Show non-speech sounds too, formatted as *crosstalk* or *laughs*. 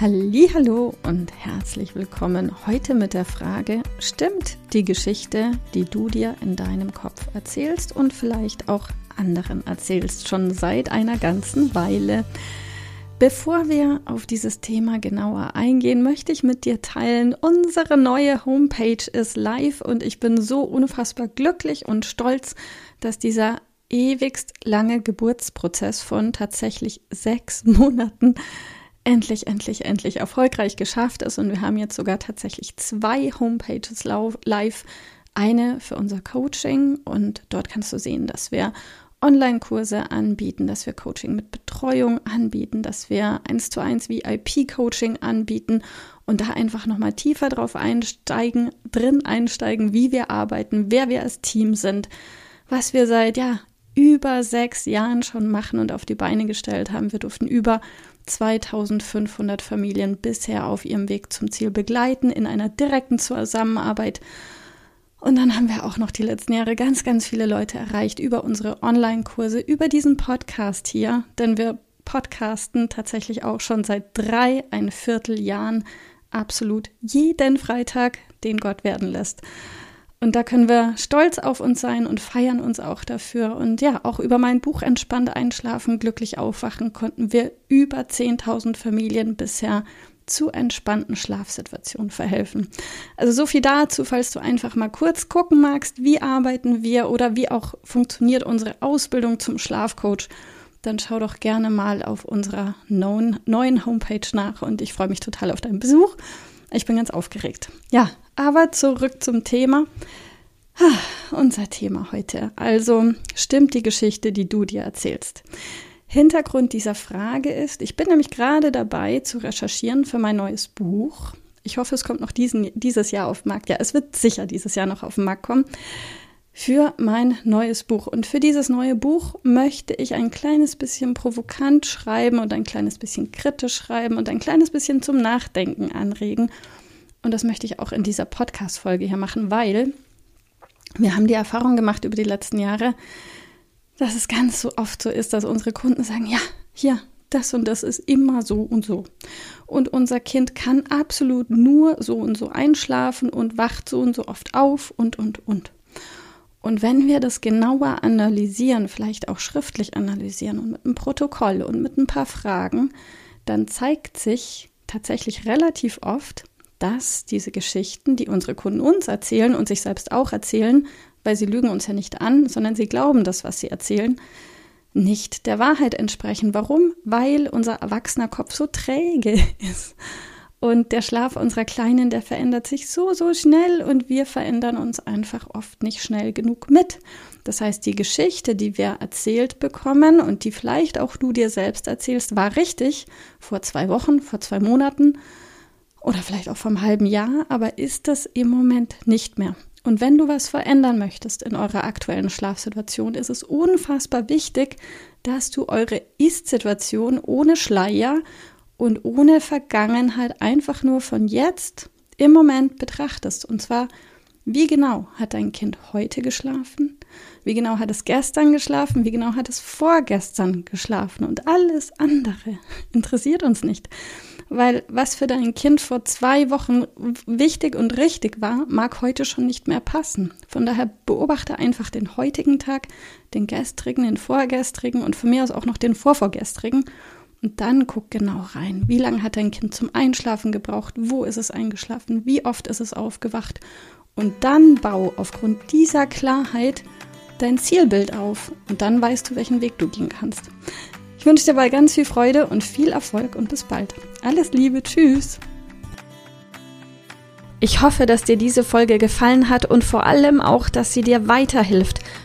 Hallo und herzlich willkommen heute mit der Frage, stimmt die Geschichte, die du dir in deinem Kopf erzählst und vielleicht auch anderen erzählst, schon seit einer ganzen Weile? Bevor wir auf dieses Thema genauer eingehen, möchte ich mit dir teilen, unsere neue Homepage ist live und ich bin so unfassbar glücklich und stolz, dass dieser ewigst lange Geburtsprozess von tatsächlich sechs Monaten endlich, endlich, endlich erfolgreich geschafft ist. Und wir haben jetzt sogar tatsächlich zwei Homepages live. Eine für unser Coaching und dort kannst du sehen, dass wir Online-Kurse anbieten, dass wir Coaching mit Betreuung anbieten, dass wir eins zu eins VIP-Coaching anbieten und da einfach nochmal tiefer drauf einsteigen, drin einsteigen, wie wir arbeiten, wer wir als Team sind, was wir seit ja über sechs Jahren schon machen und auf die Beine gestellt haben. Wir durften über 2500 Familien bisher auf ihrem Weg zum Ziel begleiten in einer direkten Zusammenarbeit. Und dann haben wir auch noch die letzten Jahre ganz, ganz viele Leute erreicht über unsere Online-Kurse, über diesen Podcast hier, denn wir podcasten tatsächlich auch schon seit drei, ein Vierteljahren absolut jeden Freitag, den Gott werden lässt. Und da können wir stolz auf uns sein und feiern uns auch dafür. Und ja, auch über mein Buch Entspannt einschlafen, glücklich aufwachen konnten wir über 10.000 Familien bisher zu entspannten Schlafsituationen verhelfen. Also so viel dazu, falls du einfach mal kurz gucken magst, wie arbeiten wir oder wie auch funktioniert unsere Ausbildung zum Schlafcoach, dann schau doch gerne mal auf unserer neuen Homepage nach und ich freue mich total auf deinen Besuch. Ich bin ganz aufgeregt. Ja, aber zurück zum Thema. Ah, unser Thema heute. Also stimmt die Geschichte, die du dir erzählst. Hintergrund dieser Frage ist, ich bin nämlich gerade dabei zu recherchieren für mein neues Buch. Ich hoffe, es kommt noch diesen, dieses Jahr auf den Markt. Ja, es wird sicher dieses Jahr noch auf den Markt kommen. Für mein neues Buch. Und für dieses neue Buch möchte ich ein kleines bisschen provokant schreiben und ein kleines bisschen kritisch schreiben und ein kleines bisschen zum Nachdenken anregen und das möchte ich auch in dieser Podcast-Folge hier machen, weil wir haben die Erfahrung gemacht über die letzten Jahre, dass es ganz so oft so ist, dass unsere Kunden sagen, ja, hier, das und das ist immer so und so. Und unser Kind kann absolut nur so und so einschlafen und wacht so und so oft auf und, und, und. Und wenn wir das genauer analysieren, vielleicht auch schriftlich analysieren und mit einem Protokoll und mit ein paar Fragen, dann zeigt sich tatsächlich relativ oft, dass diese Geschichten, die unsere Kunden uns erzählen und sich selbst auch erzählen, weil sie lügen uns ja nicht an, sondern sie glauben das, was sie erzählen, nicht der Wahrheit entsprechen. Warum? Weil unser erwachsener Kopf so träge *laughs* ist. Und der Schlaf unserer Kleinen, der verändert sich so, so schnell und wir verändern uns einfach oft nicht schnell genug mit. Das heißt, die Geschichte, die wir erzählt bekommen und die vielleicht auch du dir selbst erzählst, war richtig vor zwei Wochen, vor zwei Monaten oder vielleicht auch vom halben Jahr, aber ist das im Moment nicht mehr. Und wenn du was verändern möchtest in eurer aktuellen Schlafsituation, ist es unfassbar wichtig, dass du eure Ist-Situation ohne Schleier und ohne Vergangenheit einfach nur von jetzt im Moment betrachtest. Und zwar, wie genau hat dein Kind heute geschlafen? Wie genau hat es gestern geschlafen? Wie genau hat es vorgestern geschlafen? Und alles andere interessiert uns nicht. Weil was für dein Kind vor zwei Wochen wichtig und richtig war, mag heute schon nicht mehr passen. Von daher beobachte einfach den heutigen Tag, den gestrigen, den vorgestrigen und von mir aus auch noch den vorvorgestrigen. Und dann guck genau rein. Wie lange hat dein Kind zum Einschlafen gebraucht? Wo ist es eingeschlafen? Wie oft ist es aufgewacht? Und dann bau aufgrund dieser Klarheit dein Zielbild auf. Und dann weißt du, welchen Weg du gehen kannst. Ich wünsche dir dabei ganz viel Freude und viel Erfolg und bis bald. Alles Liebe, tschüss. Ich hoffe, dass dir diese Folge gefallen hat und vor allem auch, dass sie dir weiterhilft,